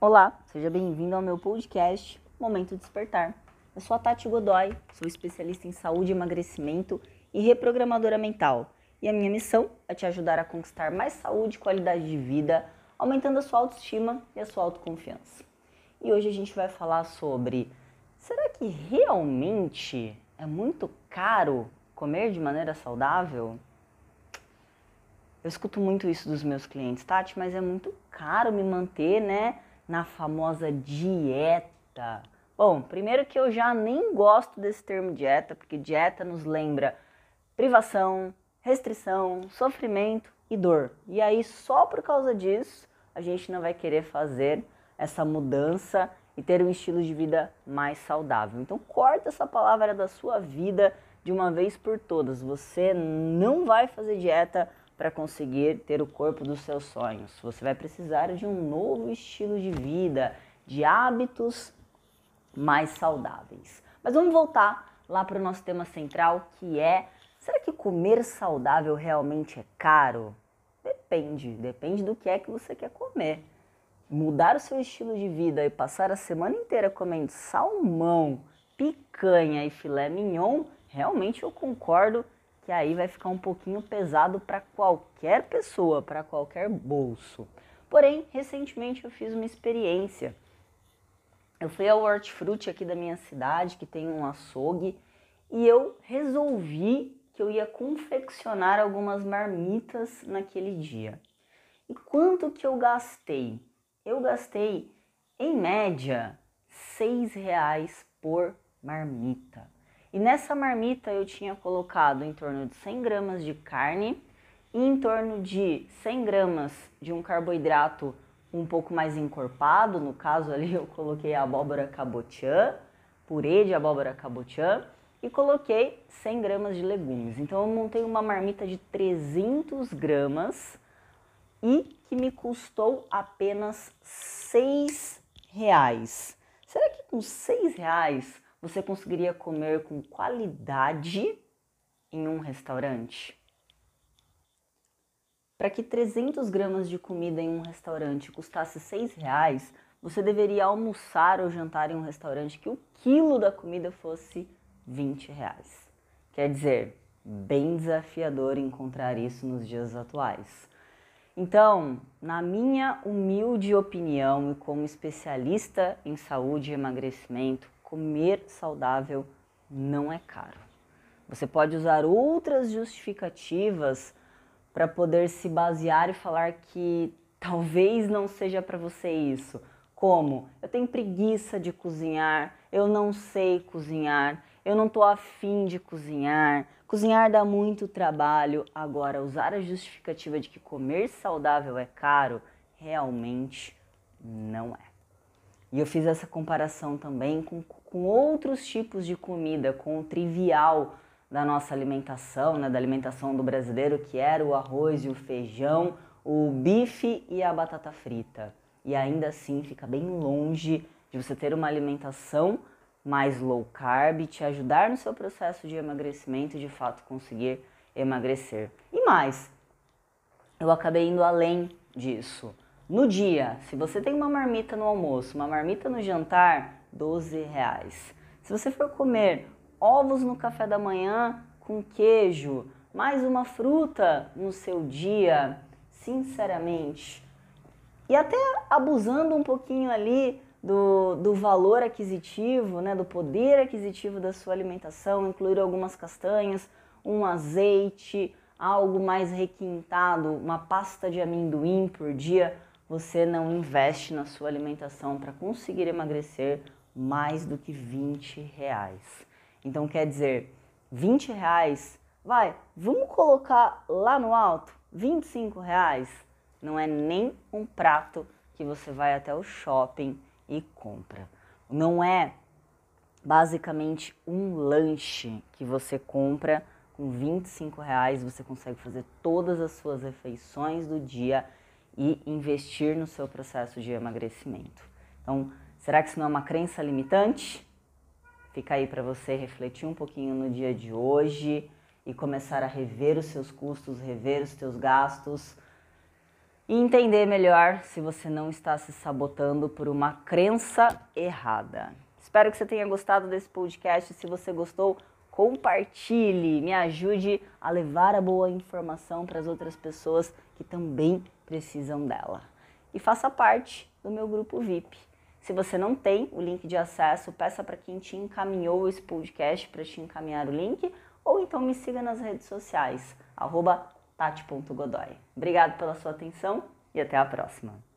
Olá, seja bem-vindo ao meu podcast Momento Despertar. Eu sou a Tati Godoy, sou especialista em saúde, emagrecimento e reprogramadora mental. E a minha missão é te ajudar a conquistar mais saúde e qualidade de vida, aumentando a sua autoestima e a sua autoconfiança. E hoje a gente vai falar sobre: será que realmente é muito caro comer de maneira saudável? Eu escuto muito isso dos meus clientes, Tati, mas é muito caro me manter, né? Na famosa dieta? Bom, primeiro que eu já nem gosto desse termo dieta, porque dieta nos lembra privação, restrição, sofrimento e dor. E aí, só por causa disso, a gente não vai querer fazer essa mudança e ter um estilo de vida mais saudável. Então, corta essa palavra da sua vida de uma vez por todas. Você não vai fazer dieta para conseguir ter o corpo dos seus sonhos. Você vai precisar de um novo estilo de vida, de hábitos mais saudáveis. Mas vamos voltar lá para o nosso tema central, que é: será que comer saudável realmente é caro? Depende, depende do que é que você quer comer. Mudar o seu estilo de vida e passar a semana inteira comendo salmão, picanha e filé mignon, realmente eu concordo que aí vai ficar um pouquinho pesado para qualquer pessoa, para qualquer bolso. Porém, recentemente eu fiz uma experiência. Eu fui ao Hortifruti aqui da minha cidade, que tem um açougue, e eu resolvi que eu ia confeccionar algumas marmitas naquele dia. E quanto que eu gastei? Eu gastei, em média, seis reais por marmita. E nessa marmita eu tinha colocado em torno de 100 gramas de carne e em torno de 100 gramas de um carboidrato um pouco mais encorpado. No caso ali eu coloquei abóbora cabotiã, purê de abóbora cabotiã e coloquei 100 gramas de legumes. Então eu montei uma marmita de 300 gramas e que me custou apenas 6 reais. Será que com 6 reais você conseguiria comer com qualidade em um restaurante? Para que 300 gramas de comida em um restaurante custasse 6 reais, você deveria almoçar ou jantar em um restaurante que o quilo da comida fosse 20 reais. Quer dizer, bem desafiador encontrar isso nos dias atuais. Então, na minha humilde opinião e como especialista em saúde e emagrecimento, comer saudável não é caro. Você pode usar outras justificativas para poder se basear e falar que talvez não seja para você isso. Como? Eu tenho preguiça de cozinhar, eu não sei cozinhar, eu não estou afim de cozinhar, cozinhar dá muito trabalho. Agora, usar a justificativa de que comer saudável é caro, realmente não é. E eu fiz essa comparação também com, com outros tipos de comida, com o trivial da nossa alimentação, né, da alimentação do brasileiro, que era o arroz e o feijão, o bife e a batata frita. E ainda assim fica bem longe de você ter uma alimentação mais low carb, te ajudar no seu processo de emagrecimento e de fato conseguir emagrecer. E mais, eu acabei indo além disso. No dia, se você tem uma marmita no almoço, uma marmita no jantar, 12 reais. Se você for comer ovos no café da manhã com queijo, mais uma fruta no seu dia, sinceramente, e até abusando um pouquinho ali do, do valor aquisitivo, né, do poder aquisitivo da sua alimentação, incluir algumas castanhas, um azeite, algo mais requintado, uma pasta de amendoim por dia você não investe na sua alimentação para conseguir emagrecer mais do que 20 reais. Então quer dizer, 20 reais, vai, vamos colocar lá no alto, 25 reais, não é nem um prato que você vai até o shopping e compra. Não é basicamente um lanche que você compra com 25 reais, você consegue fazer todas as suas refeições do dia e investir no seu processo de emagrecimento. Então, será que isso não é uma crença limitante? Fica aí para você refletir um pouquinho no dia de hoje e começar a rever os seus custos, rever os seus gastos e entender melhor se você não está se sabotando por uma crença errada. Espero que você tenha gostado desse podcast. Se você gostou, compartilhe, me ajude a levar a boa informação para as outras pessoas que também precisam dela. E faça parte do meu grupo VIP. Se você não tem o link de acesso, peça para quem te encaminhou esse podcast para te encaminhar o link, ou então me siga nas redes sociais, tati.godoy. Obrigado pela sua atenção e até a próxima.